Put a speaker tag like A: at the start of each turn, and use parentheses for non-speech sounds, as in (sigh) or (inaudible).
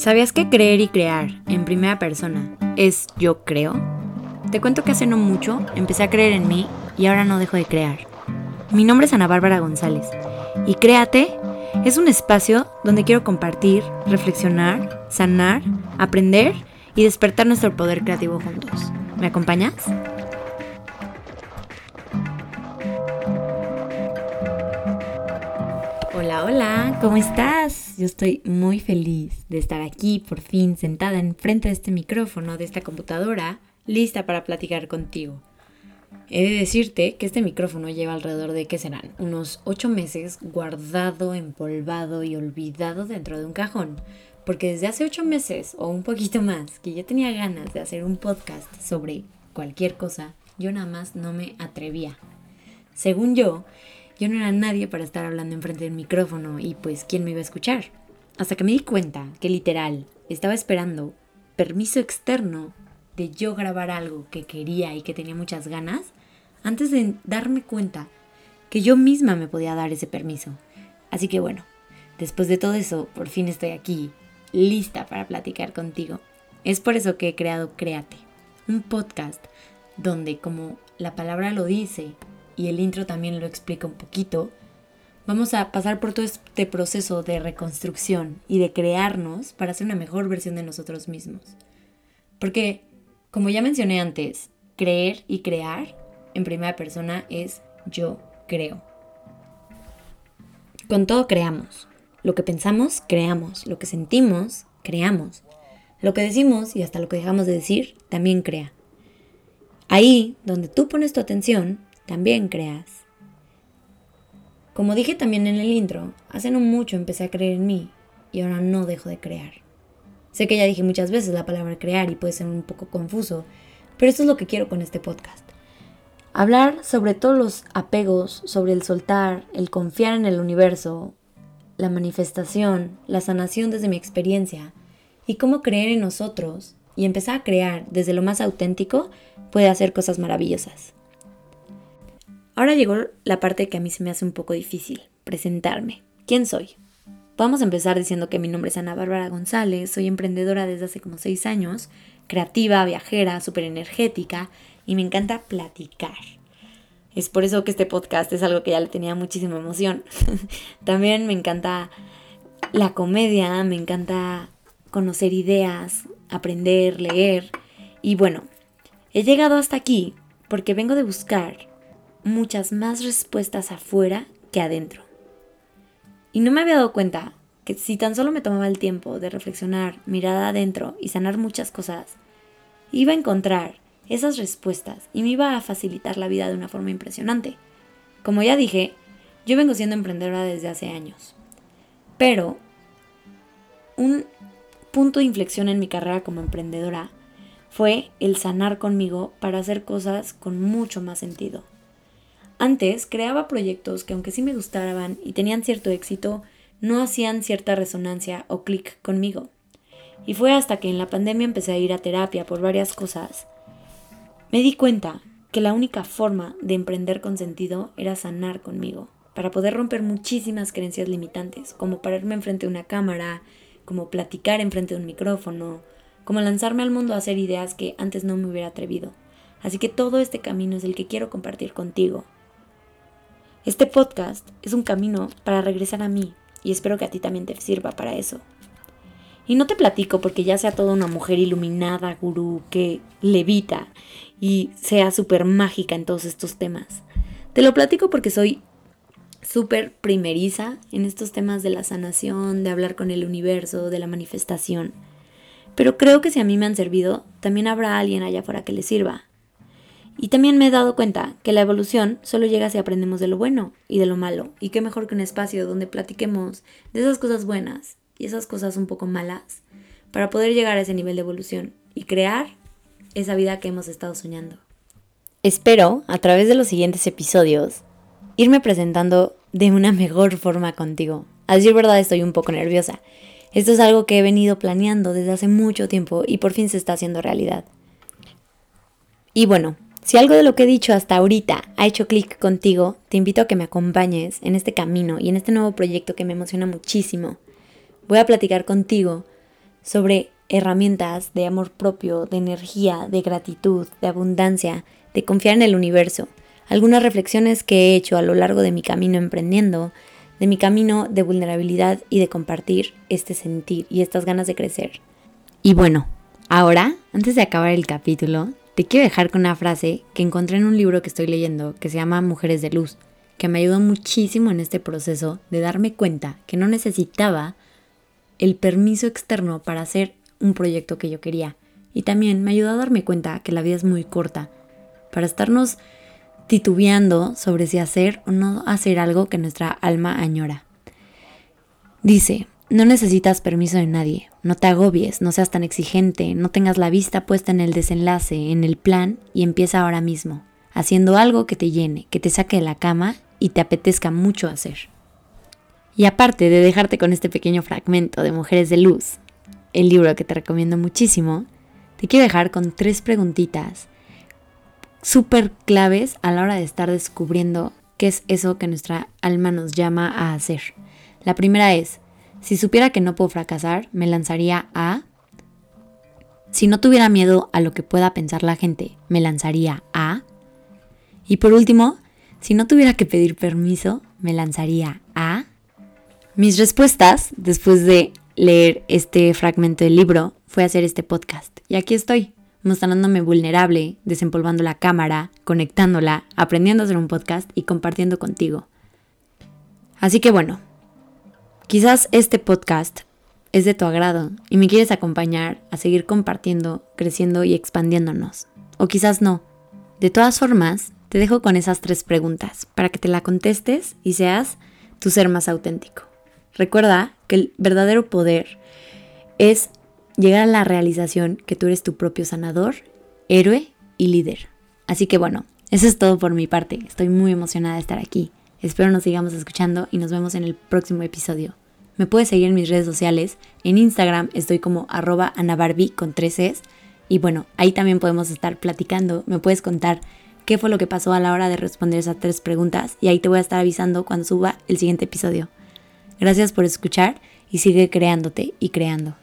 A: ¿Sabías que creer y crear en primera persona es yo creo? Te cuento que hace no mucho empecé a creer en mí y ahora no dejo de crear. Mi nombre es Ana Bárbara González y Créate es un espacio donde quiero compartir, reflexionar, sanar, aprender y despertar nuestro poder creativo juntos. ¿Me acompañas? Hola, hola, ¿cómo estás? Yo estoy muy feliz de estar aquí por fin sentada enfrente de este micrófono, de esta computadora, lista para platicar contigo. He de decirte que este micrófono lleva alrededor de, ¿qué serán? Unos 8 meses guardado, empolvado y olvidado dentro de un cajón. Porque desde hace 8 meses o un poquito más que yo tenía ganas de hacer un podcast sobre cualquier cosa, yo nada más no me atrevía. Según yo, yo no era nadie para estar hablando enfrente del micrófono y pues quién me iba a escuchar. Hasta que me di cuenta que literal estaba esperando permiso externo de yo grabar algo que quería y que tenía muchas ganas antes de darme cuenta que yo misma me podía dar ese permiso. Así que bueno, después de todo eso, por fin estoy aquí, lista para platicar contigo. Es por eso que he creado Créate, un podcast donde, como la palabra lo dice, y el intro también lo explica un poquito, vamos a pasar por todo este proceso de reconstrucción y de crearnos para ser una mejor versión de nosotros mismos. Porque, como ya mencioné antes, creer y crear en primera persona es yo creo. Con todo creamos. Lo que pensamos, creamos. Lo que sentimos, creamos. Lo que decimos y hasta lo que dejamos de decir, también crea. Ahí, donde tú pones tu atención, también creas. Como dije también en el intro, hace no mucho empecé a creer en mí y ahora no dejo de crear. Sé que ya dije muchas veces la palabra crear y puede ser un poco confuso, pero esto es lo que quiero con este podcast. Hablar sobre todos los apegos, sobre el soltar, el confiar en el universo, la manifestación, la sanación desde mi experiencia y cómo creer en nosotros y empezar a crear desde lo más auténtico puede hacer cosas maravillosas. Ahora llegó la parte que a mí se me hace un poco difícil, presentarme. ¿Quién soy? Vamos a empezar diciendo que mi nombre es Ana Bárbara González, soy emprendedora desde hace como seis años, creativa, viajera, súper energética y me encanta platicar. Es por eso que este podcast es algo que ya le tenía muchísima emoción. (laughs) También me encanta la comedia, me encanta conocer ideas, aprender, leer. Y bueno, he llegado hasta aquí porque vengo de buscar muchas más respuestas afuera que adentro. Y no me había dado cuenta que si tan solo me tomaba el tiempo de reflexionar, mirar adentro y sanar muchas cosas, iba a encontrar esas respuestas y me iba a facilitar la vida de una forma impresionante. Como ya dije, yo vengo siendo emprendedora desde hace años. Pero un punto de inflexión en mi carrera como emprendedora fue el sanar conmigo para hacer cosas con mucho más sentido. Antes creaba proyectos que aunque sí me gustaban y tenían cierto éxito, no hacían cierta resonancia o clic conmigo. Y fue hasta que en la pandemia empecé a ir a terapia por varias cosas, me di cuenta que la única forma de emprender con sentido era sanar conmigo, para poder romper muchísimas creencias limitantes, como pararme enfrente de una cámara, como platicar enfrente de un micrófono, como lanzarme al mundo a hacer ideas que antes no me hubiera atrevido. Así que todo este camino es el que quiero compartir contigo, este podcast es un camino para regresar a mí y espero que a ti también te sirva para eso. Y no te platico porque ya sea toda una mujer iluminada, gurú, que levita y sea súper mágica en todos estos temas. Te lo platico porque soy súper primeriza en estos temas de la sanación, de hablar con el universo, de la manifestación. Pero creo que si a mí me han servido, también habrá alguien allá afuera que le sirva. Y también me he dado cuenta que la evolución solo llega si aprendemos de lo bueno y de lo malo. Y qué mejor que un espacio donde platiquemos de esas cosas buenas y esas cosas un poco malas para poder llegar a ese nivel de evolución y crear esa vida que hemos estado soñando. Espero, a través de los siguientes episodios, irme presentando de una mejor forma contigo. A decir verdad, estoy un poco nerviosa. Esto es algo que he venido planeando desde hace mucho tiempo y por fin se está haciendo realidad. Y bueno, si algo de lo que he dicho hasta ahorita ha hecho clic contigo, te invito a que me acompañes en este camino y en este nuevo proyecto que me emociona muchísimo. Voy a platicar contigo sobre herramientas de amor propio, de energía, de gratitud, de abundancia, de confiar en el universo. Algunas reflexiones que he hecho a lo largo de mi camino emprendiendo, de mi camino de vulnerabilidad y de compartir este sentir y estas ganas de crecer. Y bueno, ahora, antes de acabar el capítulo, te quiero dejar con una frase que encontré en un libro que estoy leyendo que se llama Mujeres de Luz, que me ayudó muchísimo en este proceso de darme cuenta que no necesitaba el permiso externo para hacer un proyecto que yo quería. Y también me ayudó a darme cuenta que la vida es muy corta para estarnos titubeando sobre si hacer o no hacer algo que nuestra alma añora. Dice, no necesitas permiso de nadie, no te agobies, no seas tan exigente, no tengas la vista puesta en el desenlace, en el plan y empieza ahora mismo, haciendo algo que te llene, que te saque de la cama y te apetezca mucho hacer. Y aparte de dejarte con este pequeño fragmento de Mujeres de Luz, el libro que te recomiendo muchísimo, te quiero dejar con tres preguntitas súper claves a la hora de estar descubriendo qué es eso que nuestra alma nos llama a hacer. La primera es, si supiera que no puedo fracasar, me lanzaría a... Si no tuviera miedo a lo que pueda pensar la gente, me lanzaría a... Y por último, si no tuviera que pedir permiso, me lanzaría a... Mis respuestas, después de leer este fragmento del libro fue hacer este podcast. Y aquí estoy, mostrándome vulnerable, desempolvando la cámara, conectándola, aprendiendo a hacer un podcast y compartiendo contigo. Así que bueno, quizás este podcast es de tu agrado y me quieres acompañar a seguir compartiendo, creciendo y expandiéndonos. O quizás no. De todas formas, te dejo con esas tres preguntas para que te la contestes y seas tu ser más auténtico. Recuerda que el verdadero poder es llegar a la realización que tú eres tu propio sanador, héroe y líder. Así que bueno, eso es todo por mi parte. Estoy muy emocionada de estar aquí. Espero nos sigamos escuchando y nos vemos en el próximo episodio. Me puedes seguir en mis redes sociales. En Instagram estoy como arroba anabarbi con tres es. Y bueno, ahí también podemos estar platicando. Me puedes contar qué fue lo que pasó a la hora de responder esas tres preguntas y ahí te voy a estar avisando cuando suba el siguiente episodio. Gracias por escuchar y sigue creándote y creando.